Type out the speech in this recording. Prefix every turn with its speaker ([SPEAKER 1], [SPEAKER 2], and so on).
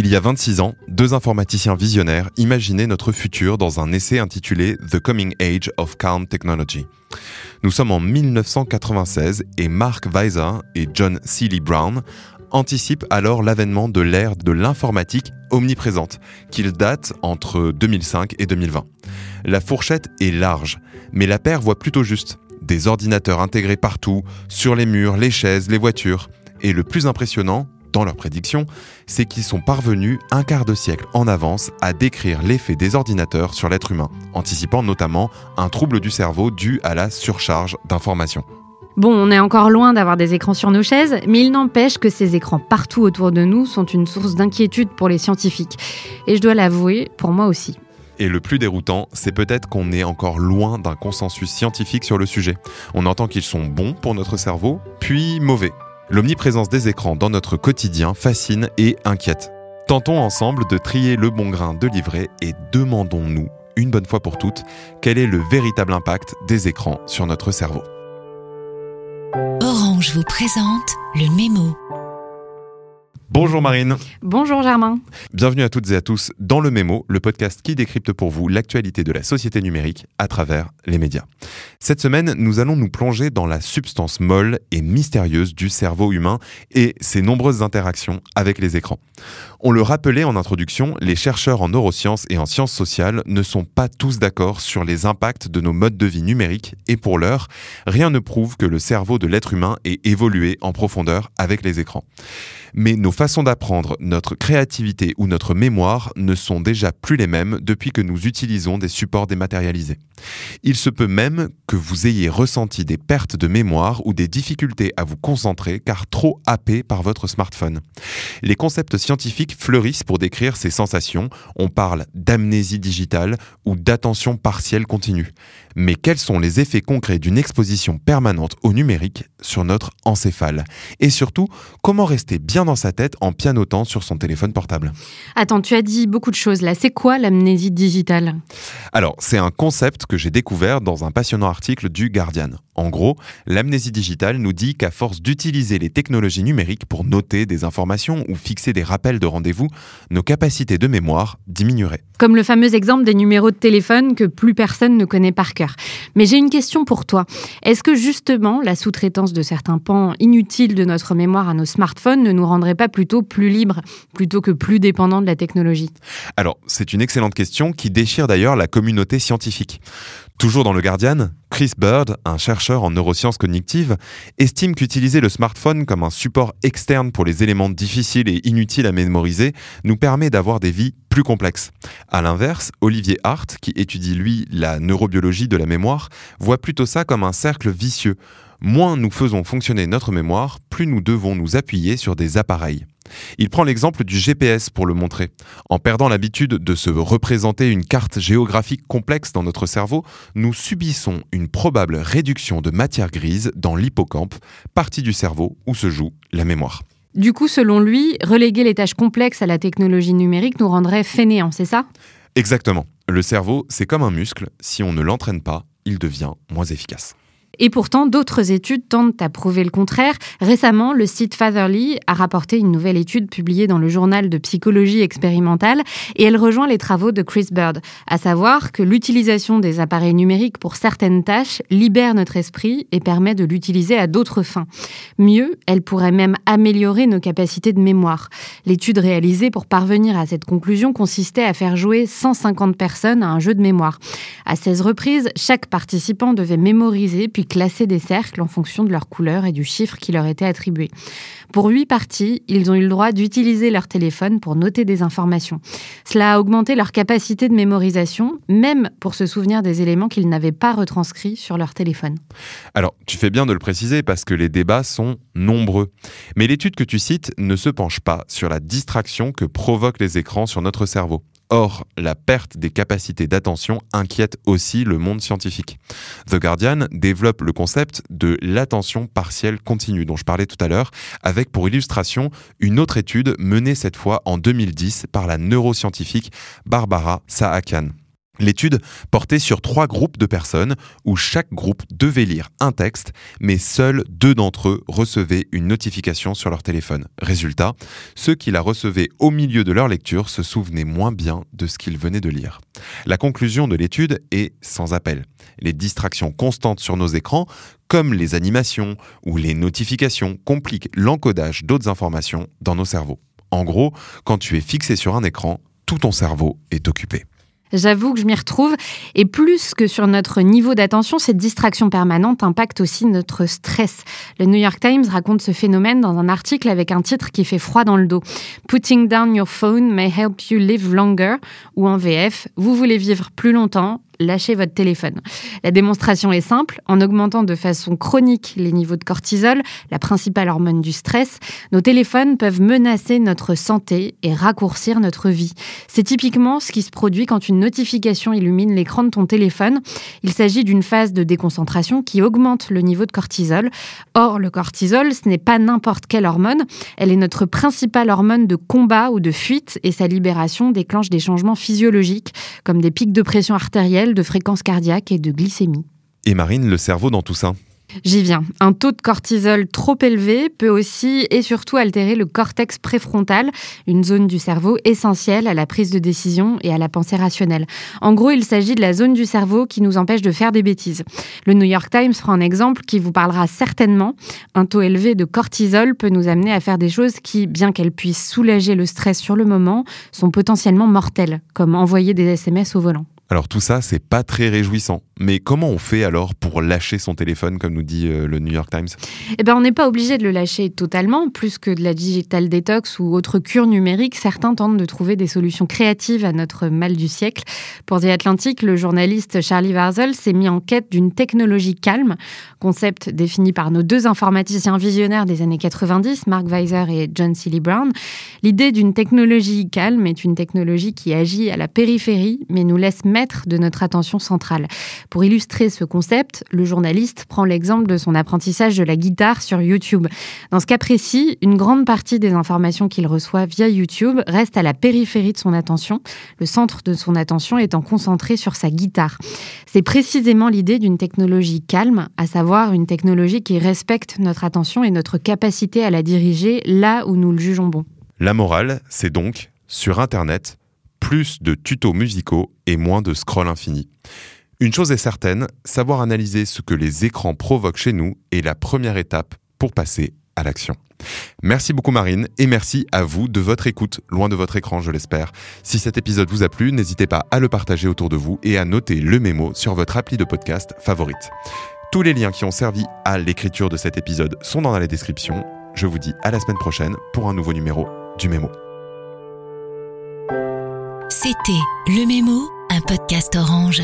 [SPEAKER 1] Il y a 26 ans, deux informaticiens visionnaires imaginaient notre futur dans un essai intitulé The Coming Age of Calm Technology. Nous sommes en 1996 et Mark Weiser et John Seeley Brown anticipent alors l'avènement de l'ère de l'informatique omniprésente, qu'il date entre 2005 et 2020. La fourchette est large, mais la paire voit plutôt juste. Des ordinateurs intégrés partout, sur les murs, les chaises, les voitures. Et le plus impressionnant, dans leurs prédictions, c'est qu'ils sont parvenus un quart de siècle en avance à décrire l'effet des ordinateurs sur l'être humain, anticipant notamment un trouble du cerveau dû à la surcharge d'informations.
[SPEAKER 2] Bon, on est encore loin d'avoir des écrans sur nos chaises, mais il n'empêche que ces écrans partout autour de nous sont une source d'inquiétude pour les scientifiques. Et je dois l'avouer, pour moi aussi.
[SPEAKER 1] Et le plus déroutant, c'est peut-être qu'on est encore loin d'un consensus scientifique sur le sujet. On entend qu'ils sont bons pour notre cerveau, puis mauvais. L'omniprésence des écrans dans notre quotidien fascine et inquiète. Tentons ensemble de trier le bon grain de livret et demandons-nous, une bonne fois pour toutes, quel est le véritable impact des écrans sur notre cerveau.
[SPEAKER 3] Orange vous présente le mémo.
[SPEAKER 1] Bonjour Marine.
[SPEAKER 2] Bonjour Germain.
[SPEAKER 1] Bienvenue à toutes et à tous dans le Mémo, le podcast qui décrypte pour vous l'actualité de la société numérique à travers les médias. Cette semaine, nous allons nous plonger dans la substance molle et mystérieuse du cerveau humain et ses nombreuses interactions avec les écrans. On le rappelait en introduction, les chercheurs en neurosciences et en sciences sociales ne sont pas tous d'accord sur les impacts de nos modes de vie numériques et pour l'heure, rien ne prouve que le cerveau de l'être humain ait évolué en profondeur avec les écrans mais nos façons d'apprendre, notre créativité ou notre mémoire ne sont déjà plus les mêmes depuis que nous utilisons des supports dématérialisés. Il se peut même que vous ayez ressenti des pertes de mémoire ou des difficultés à vous concentrer car trop happé par votre smartphone. Les concepts scientifiques fleurissent pour décrire ces sensations. On parle d'amnésie digitale ou d'attention partielle continue. Mais quels sont les effets concrets d'une exposition permanente au numérique sur notre encéphale? Et surtout, comment rester bien dans sa tête en pianotant sur son téléphone portable
[SPEAKER 2] Attends, tu as dit beaucoup de choses là. C'est quoi l'amnésie digitale?
[SPEAKER 1] Alors, c'est un concept que j'ai découvert dans un passionnant article du Guardian. En gros, l'amnésie digitale nous dit qu'à force d'utiliser les technologies numériques pour noter des informations ou fixer des rappels de rendez-vous, nos capacités de mémoire diminueraient.
[SPEAKER 2] Comme le fameux exemple des numéros de téléphone que plus personne ne connaît par cœur. Mais j'ai une question pour toi. Est-ce que justement la sous-traitance de certains pans inutiles de notre mémoire à nos smartphones ne nous rendrait pas plutôt plus libres, plutôt que plus dépendants de la technologie
[SPEAKER 1] Alors, c'est une excellente question qui déchire d'ailleurs la communauté scientifique. Toujours dans le Guardian, Chris Bird, un chercheur en neurosciences cognitives, estime qu'utiliser le smartphone comme un support externe pour les éléments difficiles et inutiles à mémoriser nous permet d'avoir des vies plus complexes. A l'inverse, Olivier Hart, qui étudie lui la neurobiologie de la mémoire, voit plutôt ça comme un cercle vicieux. Moins nous faisons fonctionner notre mémoire, plus nous devons nous appuyer sur des appareils. Il prend l'exemple du GPS pour le montrer. En perdant l'habitude de se représenter une carte géographique complexe dans notre cerveau, nous subissons une probable réduction de matière grise dans l'hippocampe, partie du cerveau où se joue la mémoire.
[SPEAKER 2] Du coup, selon lui, reléguer les tâches complexes à la technologie numérique nous rendrait fainéants, c'est ça?
[SPEAKER 1] Exactement. Le cerveau, c'est comme un muscle. Si on ne l'entraîne pas, il devient moins efficace.
[SPEAKER 2] Et pourtant, d'autres études tentent à prouver le contraire. Récemment, le site Fatherly a rapporté une nouvelle étude publiée dans le journal de psychologie expérimentale et elle rejoint les travaux de Chris Bird, à savoir que l'utilisation des appareils numériques pour certaines tâches libère notre esprit et permet de l'utiliser à d'autres fins. Mieux, elle pourrait même améliorer nos capacités de mémoire. L'étude réalisée pour parvenir à cette conclusion consistait à faire jouer 150 personnes à un jeu de mémoire. À 16 reprises, chaque participant devait mémoriser puis classer des cercles en fonction de leur couleur et du chiffre qui leur était attribué. Pour huit parties, ils ont eu le droit d'utiliser leur téléphone pour noter des informations. Cela a augmenté leur capacité de mémorisation, même pour se souvenir des éléments qu'ils n'avaient pas retranscrits sur leur téléphone.
[SPEAKER 1] Alors, tu fais bien de le préciser parce que les débats sont nombreux. Mais l'étude que tu cites ne se penche pas sur la distraction que provoquent les écrans sur notre cerveau. Or, la perte des capacités d'attention inquiète aussi le monde scientifique. The Guardian développe le concept de l'attention partielle continue dont je parlais tout à l'heure, avec pour illustration une autre étude menée cette fois en 2010 par la neuroscientifique Barbara Saakian. L'étude portait sur trois groupes de personnes où chaque groupe devait lire un texte, mais seuls deux d'entre eux recevaient une notification sur leur téléphone. Résultat, ceux qui la recevaient au milieu de leur lecture se souvenaient moins bien de ce qu'ils venaient de lire. La conclusion de l'étude est sans appel. Les distractions constantes sur nos écrans, comme les animations ou les notifications, compliquent l'encodage d'autres informations dans nos cerveaux. En gros, quand tu es fixé sur un écran, tout ton cerveau est occupé.
[SPEAKER 2] J'avoue que je m'y retrouve. Et plus que sur notre niveau d'attention, cette distraction permanente impacte aussi notre stress. Le New York Times raconte ce phénomène dans un article avec un titre qui fait froid dans le dos. Putting down your phone may help you live longer. Ou en VF, vous voulez vivre plus longtemps, lâchez votre téléphone. La démonstration est simple. En augmentant de façon chronique les niveaux de cortisol, la principale hormone du stress, nos téléphones peuvent menacer notre santé et raccourcir notre vie. C'est typiquement ce qui se produit quand une notification illumine l'écran de ton téléphone. Il s'agit d'une phase de déconcentration qui augmente le niveau de cortisol. Or, le cortisol, ce n'est pas n'importe quelle hormone. Elle est notre principale hormone de combat ou de fuite et sa libération déclenche des changements physiologiques comme des pics de pression artérielle de fréquence cardiaque et de glycémie.
[SPEAKER 1] Et Marine, le cerveau dans tout ça
[SPEAKER 2] J'y viens. Un taux de cortisol trop élevé peut aussi et surtout altérer le cortex préfrontal, une zone du cerveau essentielle à la prise de décision et à la pensée rationnelle. En gros, il s'agit de la zone du cerveau qui nous empêche de faire des bêtises. Le New York Times prend un exemple qui vous parlera certainement. Un taux élevé de cortisol peut nous amener à faire des choses qui, bien qu'elles puissent soulager le stress sur le moment, sont potentiellement mortelles, comme envoyer des SMS au volant.
[SPEAKER 1] Alors tout ça, c'est pas très réjouissant. Mais comment on fait alors pour lâcher son téléphone, comme nous dit euh, le New York Times?
[SPEAKER 2] Eh ben, on n'est pas obligé de le lâcher totalement. Plus que de la digital detox ou autre cure numérique, certains tentent de trouver des solutions créatives à notre mal du siècle. Pour The Atlantic, le journaliste Charlie Warzel s'est mis en quête d'une technologie calme, concept défini par nos deux informaticiens visionnaires des années 90, Mark Weiser et John Seeley Brown. L'idée d'une technologie calme est une technologie qui agit à la périphérie, mais nous laisse de notre attention centrale. Pour illustrer ce concept, le journaliste prend l'exemple de son apprentissage de la guitare sur YouTube. Dans ce cas précis, une grande partie des informations qu'il reçoit via YouTube reste à la périphérie de son attention, le centre de son attention étant concentré sur sa guitare. C'est précisément l'idée d'une technologie calme, à savoir une technologie qui respecte notre attention et notre capacité à la diriger là où nous le jugeons bon.
[SPEAKER 1] La morale, c'est donc, sur Internet, plus de tutos musicaux et moins de scroll infini. Une chose est certaine, savoir analyser ce que les écrans provoquent chez nous est la première étape pour passer à l'action. Merci beaucoup Marine et merci à vous de votre écoute, loin de votre écran je l'espère. Si cet épisode vous a plu, n'hésitez pas à le partager autour de vous et à noter le mémo sur votre appli de podcast favorite. Tous les liens qui ont servi à l'écriture de cet épisode sont dans la description. Je vous dis à la semaine prochaine pour un nouveau numéro du mémo.
[SPEAKER 3] C'était Le Mémo, un podcast orange.